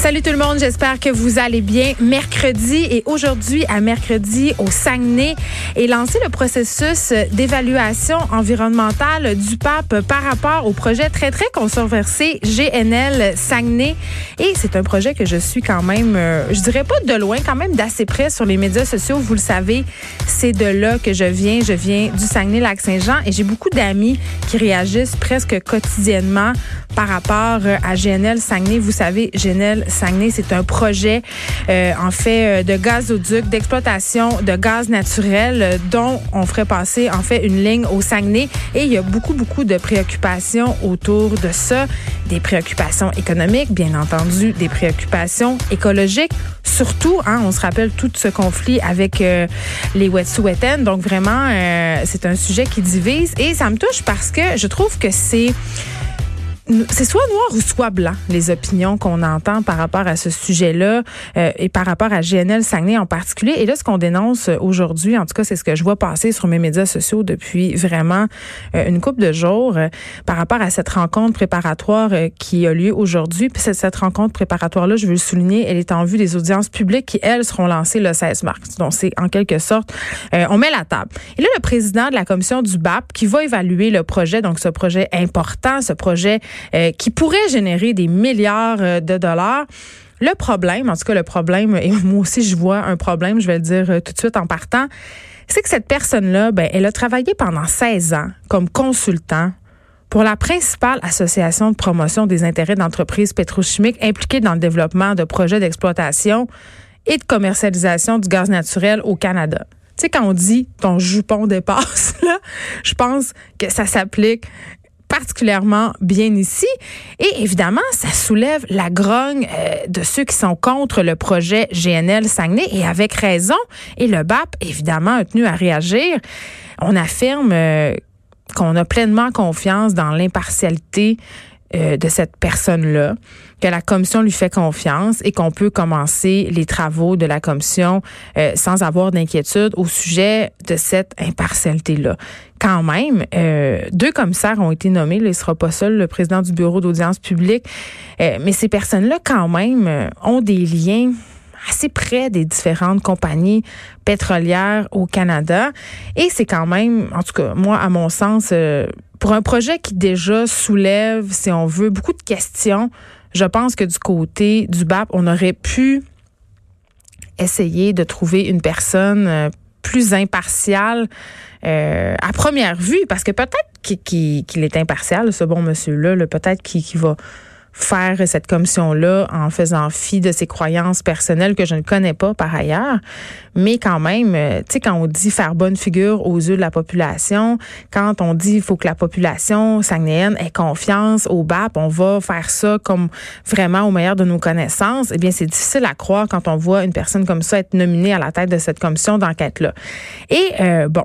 Salut tout le monde, j'espère que vous allez bien. Mercredi et aujourd'hui à mercredi au Saguenay est lancé le processus d'évaluation environnementale du pape par rapport au projet très très controversé GNL Saguenay. Et c'est un projet que je suis quand même euh, je dirais pas de loin quand même d'assez près sur les médias sociaux, vous le savez, c'est de là que je viens, je viens du Saguenay-Lac-Saint-Jean et j'ai beaucoup d'amis qui réagissent presque quotidiennement par rapport à GNL Saguenay, vous savez GNL Saguenay. C'est un projet, euh, en fait, euh, de gazoduc, d'exploitation de gaz naturel euh, dont on ferait passer, en fait, une ligne au Saguenay. Et il y a beaucoup, beaucoup de préoccupations autour de ça. Des préoccupations économiques, bien entendu, des préoccupations écologiques. Surtout, hein, on se rappelle tout ce conflit avec les Wet'suwet'en. Donc, vraiment, c'est un sujet qui divise. Et ça me touche parce que je trouve que c'est c'est soit noir ou soit blanc, les opinions qu'on entend par rapport à ce sujet-là euh, et par rapport à GNL Saguenay en particulier. Et là, ce qu'on dénonce aujourd'hui, en tout cas, c'est ce que je vois passer sur mes médias sociaux depuis vraiment euh, une couple de jours euh, par rapport à cette rencontre préparatoire qui a lieu aujourd'hui. Puis cette, cette rencontre préparatoire-là, je veux le souligner, elle est en vue des audiences publiques qui, elles, seront lancées le 16 mars. Donc, c'est en quelque sorte, on met la table. Et là, le président de la commission du BAP qui va évaluer le projet, donc ce projet important, ce projet euh, qui pourrait générer des milliards euh, de dollars. Le problème, en tout cas le problème, et moi aussi je vois un problème, je vais le dire euh, tout de suite en partant, c'est que cette personne-là, ben, elle a travaillé pendant 16 ans comme consultant pour la principale association de promotion des intérêts d'entreprises pétrochimiques impliquées dans le développement de projets d'exploitation et de commercialisation du gaz naturel au Canada. Tu sais, quand on dit ton jupon dépasse, là, je pense que ça s'applique particulièrement bien ici. Et évidemment, ça soulève la grogne euh, de ceux qui sont contre le projet GNL Saguenay et avec raison. Et le BAP, évidemment, a tenu à réagir. On affirme euh, qu'on a pleinement confiance dans l'impartialité euh, de cette personne-là, que la commission lui fait confiance et qu'on peut commencer les travaux de la commission euh, sans avoir d'inquiétude au sujet de cette impartialité-là. Quand même, euh, deux commissaires ont été nommés. il ne sera pas seul, le président du bureau d'audience publique. mais ces personnes-là, quand même, ont des liens assez près des différentes compagnies pétrolières au Canada. Et c'est quand même, en tout cas, moi, à mon sens, pour un projet qui déjà soulève, si on veut, beaucoup de questions, je pense que du côté du BAP, on aurait pu essayer de trouver une personne euh, plus impartiale euh, à première vue, parce que peut-être qu'il est impartial, ce bon monsieur-là, peut-être qu'il va faire cette commission-là en faisant fi de ses croyances personnelles que je ne connais pas par ailleurs. Mais quand même, euh, tu sais, quand on dit faire bonne figure aux yeux de la population, quand on dit il faut que la population sagnéenne ait confiance au BAP, on va faire ça comme vraiment au meilleur de nos connaissances, eh bien, c'est difficile à croire quand on voit une personne comme ça être nominée à la tête de cette commission d'enquête-là. Et euh, bon,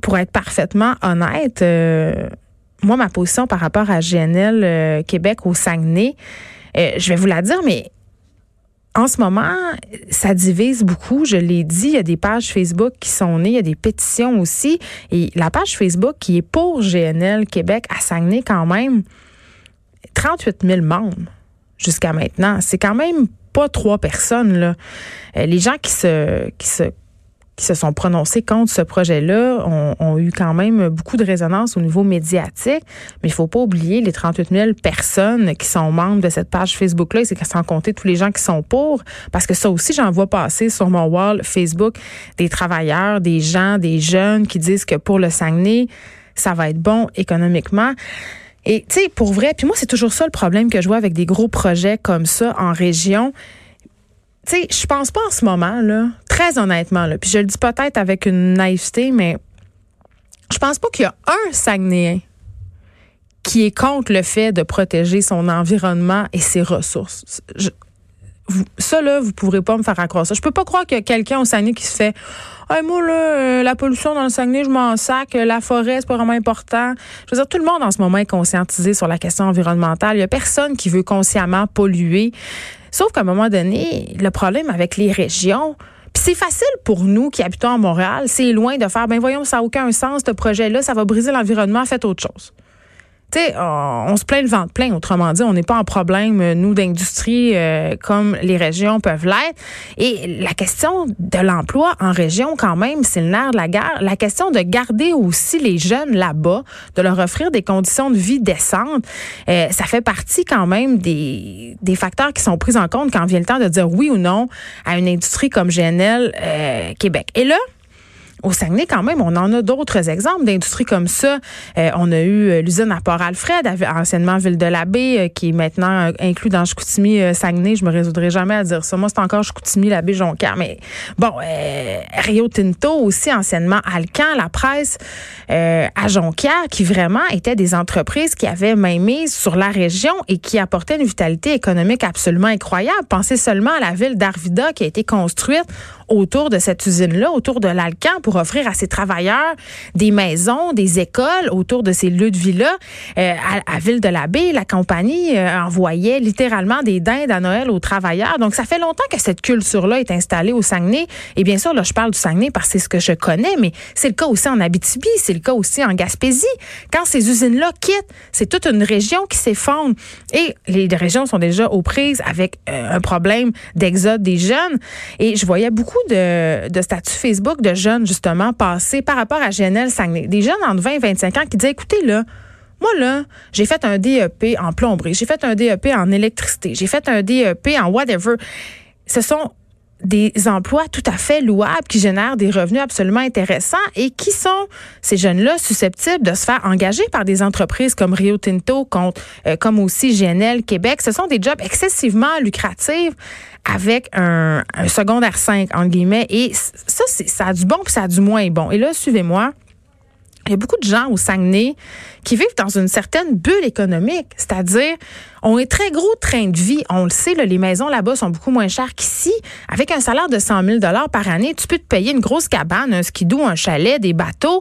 pour être parfaitement honnête, euh, moi, ma position par rapport à GNL euh, Québec au Saguenay, euh, je vais vous la dire, mais en ce moment, ça divise beaucoup. Je l'ai dit, il y a des pages Facebook qui sont nées, il y a des pétitions aussi. Et la page Facebook qui est pour GNL Québec à Saguenay, quand même, 38 000 membres jusqu'à maintenant. C'est quand même pas trois personnes. Là. Euh, les gens qui se, qui se qui se sont prononcés contre ce projet-là ont, eu quand même beaucoup de résonance au niveau médiatique. Mais il faut pas oublier les 38 000 personnes qui sont membres de cette page Facebook-là, c'est sans compter tous les gens qui sont pour, parce que ça aussi, j'en vois passer sur mon wall Facebook des travailleurs, des gens, des jeunes qui disent que pour le Saguenay, ça va être bon économiquement. Et tu sais, pour vrai, puis moi, c'est toujours ça le problème que je vois avec des gros projets comme ça en région tu sais, je pense pas en ce moment, là, très honnêtement, là, puis je le dis peut-être avec une naïveté, mais je pense pas qu'il y a un Saguenéen qui est contre le fait de protéger son environnement et ses ressources. ça, là, vous pourrez pas me faire accroire ça. Je peux pas croire qu'il y a quelqu'un au Saguenay qui se fait hey, moi, là, euh, la pollution dans le Saguenay, je m'en sac. La forêt, c'est pas vraiment important. Je veux dire, tout le monde en ce moment est conscientisé sur la question environnementale. Il y a personne qui veut consciemment polluer. Sauf qu'à un moment donné, le problème avec les régions, puis c'est facile pour nous qui habitons à Montréal, c'est loin de faire, ben voyons, ça n'a aucun sens, ce projet-là, ça va briser l'environnement, faites autre chose on, se plaint le ventre plein. Autrement dit, on n'est pas en problème, euh, nous, d'industrie euh, comme les régions peuvent l'être. Et la question de l'emploi en région, quand même, c'est le nerf de la guerre. La question de garder aussi les jeunes là-bas, de leur offrir des conditions de vie décentes, euh, ça fait partie quand même des, des facteurs qui sont pris en compte quand vient le temps de dire oui ou non à une industrie comme GNL Québec. Et là, au Saguenay, quand même, on en a d'autres exemples d'industries comme ça. Euh, on a eu euh, l'usine à Port-Alfred, anciennement Ville de la Baie, euh, qui est maintenant inclus dans Chicoutimi, Saguenay. Je me résoudrai jamais à dire ça. Moi, c'est encore Chicoutimi, la baie Jonquière. Mais bon, Rio Tinto aussi, anciennement Alcan, la presse à Jonquière, qui vraiment étaient des entreprises qui avaient main mise sur la région et qui apportaient une vitalité économique absolument incroyable. Pensez seulement à la ville d'Arvida qui a été construite autour de cette usine-là, autour de l'Alcan, pour offrir à ses travailleurs des maisons, des écoles autour de ces lieux de vie-là. Euh, à, Ville de la Baie, la compagnie euh, envoyait littéralement des dindes à Noël aux travailleurs. Donc, ça fait longtemps que cette culture-là est installée au Saguenay. Et bien sûr, là, je parle du Saguenay parce que c'est ce que je connais, mais c'est le cas aussi en Abitibi, c'est le cas aussi en Gaspésie. Quand ces usines-là quittent, c'est toute une région qui s'effondre. Et les régions sont déjà aux prises avec euh, un problème d'exode des jeunes. Et je voyais beaucoup de, de statuts Facebook de jeunes, justement, passés par rapport à GNL Saguenay. Des jeunes entre 20 et 25 ans qui disaient, écoutez, là, moi, là, j'ai fait un DEP en plomberie, j'ai fait un DEP en électricité, j'ai fait un DEP en whatever. Ce sont des emplois tout à fait louables qui génèrent des revenus absolument intéressants et qui sont ces jeunes-là susceptibles de se faire engager par des entreprises comme Rio Tinto, euh, comme aussi GNL Québec. Ce sont des jobs excessivement lucratifs avec un, secondaire 5, entre guillemets. Et ça, ça a du bon puis ça a du moins bon. Et là, suivez-moi. Il y a beaucoup de gens au Saguenay qui vivent dans une certaine bulle économique, c'est-à-dire ont un très gros train de vie. On le sait, les maisons là-bas sont beaucoup moins chères qu'ici. Avec un salaire de 100 000 par année, tu peux te payer une grosse cabane, un skidoo, un chalet, des bateaux.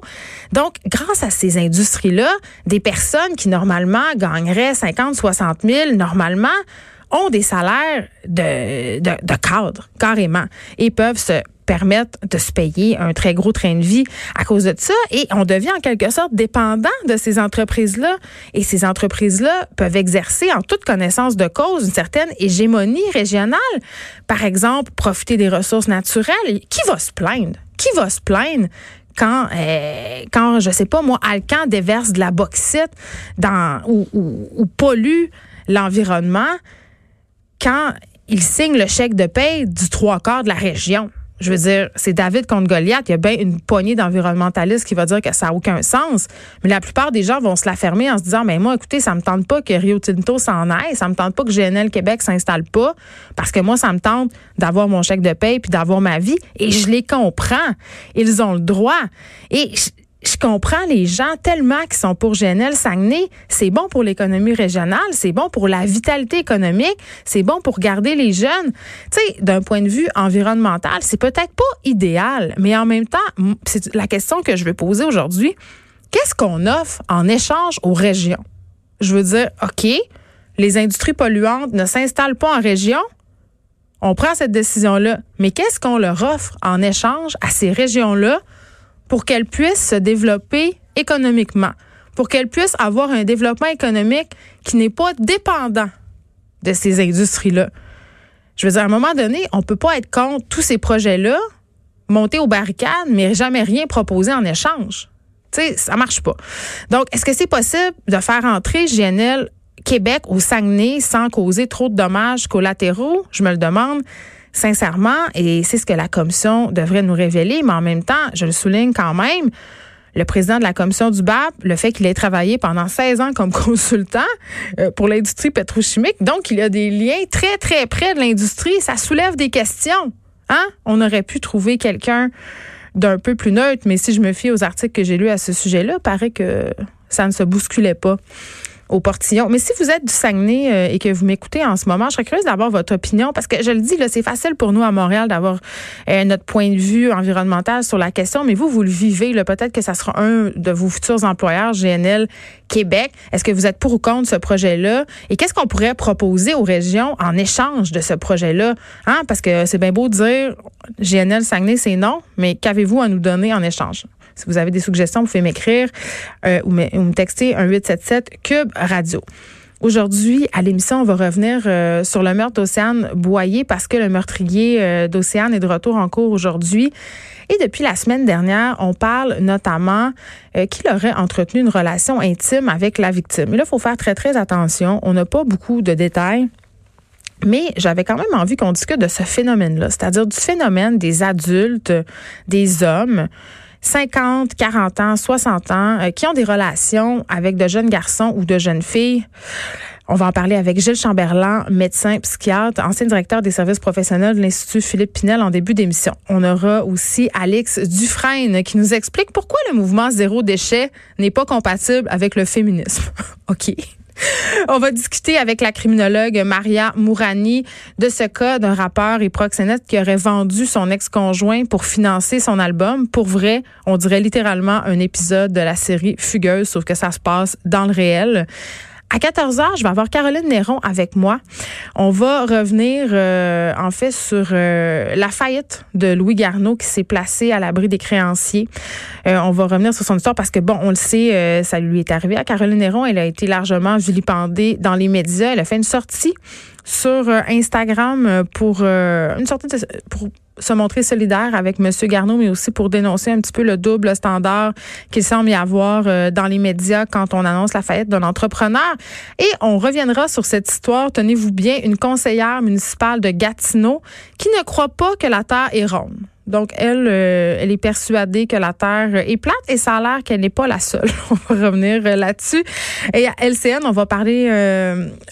Donc, grâce à ces industries-là, des personnes qui normalement gagneraient 50, 60 000, normalement, ont des salaires de, de, de cadre, carrément, et peuvent se permettre de se payer un très gros train de vie à cause de ça. Et on devient en quelque sorte dépendant de ces entreprises-là. Et ces entreprises-là peuvent exercer en toute connaissance de cause une certaine hégémonie régionale. Par exemple, profiter des ressources naturelles. Qui va se plaindre? Qui va se plaindre quand, euh, quand je sais pas moi, Alcan déverse de la bauxite dans, ou, ou pollue l'environnement? quand il signe le chèque de paie du trois quarts de la région? Je veux dire, c'est David contre Goliath. Il y a bien une poignée d'environnementalistes qui va dire que ça n'a aucun sens. Mais la plupart des gens vont se la fermer en se disant, mais moi, écoutez, ça me tente pas que Rio Tinto s'en aille. Ça me tente pas que GNL Québec s'installe pas. Parce que moi, ça me tente d'avoir mon chèque de paie puis d'avoir ma vie. Et je les comprends. Ils ont le droit. Et je comprends les gens tellement qui sont pour GNL Saguenay. C'est bon pour l'économie régionale, c'est bon pour la vitalité économique, c'est bon pour garder les jeunes. Tu sais, d'un point de vue environnemental, c'est peut-être pas idéal, mais en même temps, c'est la question que je vais poser aujourd'hui. Qu'est-ce qu'on offre en échange aux régions? Je veux dire, OK, les industries polluantes ne s'installent pas en région. On prend cette décision-là. Mais qu'est-ce qu'on leur offre en échange à ces régions-là? Pour qu'elles puissent se développer économiquement, pour qu'elles puissent avoir un développement économique qui n'est pas dépendant de ces industries-là. Je veux dire, à un moment donné, on peut pas être contre tous ces projets-là, monter aux barricades, mais jamais rien proposer en échange. Tu sais, ça marche pas. Donc, est-ce que c'est possible de faire entrer GNL Québec au Saguenay sans causer trop de dommages collatéraux? Je me le demande sincèrement, et c'est ce que la commission devrait nous révéler, mais en même temps, je le souligne quand même, le président de la commission du BAP, le fait qu'il ait travaillé pendant 16 ans comme consultant euh, pour l'industrie pétrochimique, donc il a des liens très, très près de l'industrie, ça soulève des questions. Hein? On aurait pu trouver quelqu'un d'un peu plus neutre, mais si je me fie aux articles que j'ai lus à ce sujet-là, paraît que ça ne se bousculait pas. Au portillon. Mais si vous êtes du Saguenay euh, et que vous m'écoutez en ce moment, je serais curieuse d'avoir votre opinion parce que je le dis, là, c'est facile pour nous à Montréal d'avoir euh, notre point de vue environnemental sur la question, mais vous, vous le vivez. Peut-être que ça sera un de vos futurs employeurs, GNL Québec. Est-ce que vous êtes pour ou contre ce projet-là? Et qu'est-ce qu'on pourrait proposer aux régions en échange de ce projet-là? Hein? Parce que c'est bien beau de dire GNL Saguenay, c'est non, mais qu'avez-vous à nous donner en échange? Si vous avez des suggestions, vous pouvez m'écrire euh, ou, me, texter un 877 Cube Radio. Aujourd'hui, à l'émission, on va revenir euh, sur le meurtre d'Océane Boyer parce que le meurtrier euh, d'Océane est de retour en cours aujourd'hui. Et depuis la semaine dernière, on parle notamment qu'il aurait entretenu une relation intime avec la victime. Là, il faut faire très, très attention. On n'a pas beaucoup de détails. Mais j'avais quand même envie qu'on discute de ce phénomène-là, c'est-à-dire du phénomène des adultes, des hommes 50, 40 ans, 60 ans, euh, qui ont des relations avec de jeunes garçons ou de jeunes filles. On va en parler avec Gilles Chamberlain, médecin, psychiatre, ancien directeur des services professionnels de l'Institut Philippe Pinel en début d'émission. On aura aussi Alex Dufresne qui nous explique pourquoi le mouvement zéro déchet n'est pas compatible avec le féminisme. OK. On va discuter avec la criminologue Maria Mourani de ce cas d'un rappeur et proxénète qui aurait vendu son ex-conjoint pour financer son album. Pour vrai, on dirait littéralement un épisode de la série Fugueuse, sauf que ça se passe dans le réel. À 14 h je vais avoir Caroline Néron avec moi. On va revenir euh, en fait sur euh, la faillite de Louis Garneau qui s'est placé à l'abri des créanciers. Euh, on va revenir sur son histoire parce que bon, on le sait, ça lui est arrivé à Caroline Néron. Elle a été largement vilipendée dans les médias. Elle a fait une sortie sur Instagram pour une sortie de, pour se montrer solidaire avec M. Garneau, mais aussi pour dénoncer un petit peu le double standard qu'il semble y avoir euh, dans les médias quand on annonce la faillite d'un entrepreneur. Et on reviendra sur cette histoire, tenez-vous bien, une conseillère municipale de Gatineau qui ne croit pas que la Terre est ronde. Donc, elle, euh, elle est persuadée que la Terre est plate et ça a l'air qu'elle n'est pas la seule. On va revenir euh, là-dessus. Et à LCN, on va parler,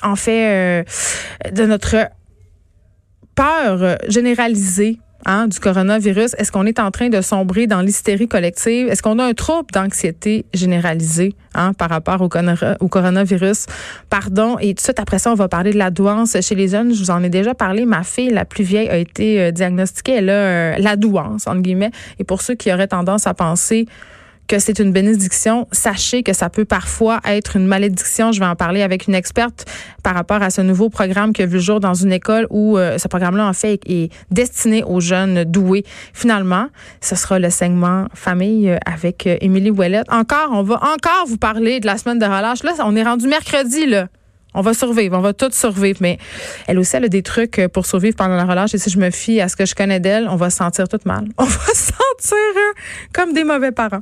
en fait, de notre peur généralisée Hein, du coronavirus. Est-ce qu'on est en train de sombrer dans l'hystérie collective? Est-ce qu'on a un trouble d'anxiété généralisé hein, par rapport au, au, coronavirus? Pardon. Et tout de suite après ça, on va parler de la douance chez les jeunes. Je vous en ai déjà parlé. Ma fille, la plus vieille, a été euh, diagnostiquée. Elle a euh, la douance, entre guillemets. Et pour ceux qui auraient tendance à penser que c'est une bénédiction, sachez que ça peut parfois être une malédiction. Je vais en parler avec une experte par rapport à ce nouveau programme qui a vu le jour dans une école où euh, ce programme-là, en fait, est destiné aux jeunes doués. Finalement, ce sera le segment famille euh, avec euh, Émilie Ouellette. Encore, on va encore vous parler de la semaine de relâche. Là, on est rendu mercredi, là. On va survivre, on va tous survivre, mais elle aussi, elle a des trucs pour survivre pendant la relâche. Et si je me fie à ce que je connais d'elle, on va se sentir toute mal. On va se sentir comme des mauvais parents.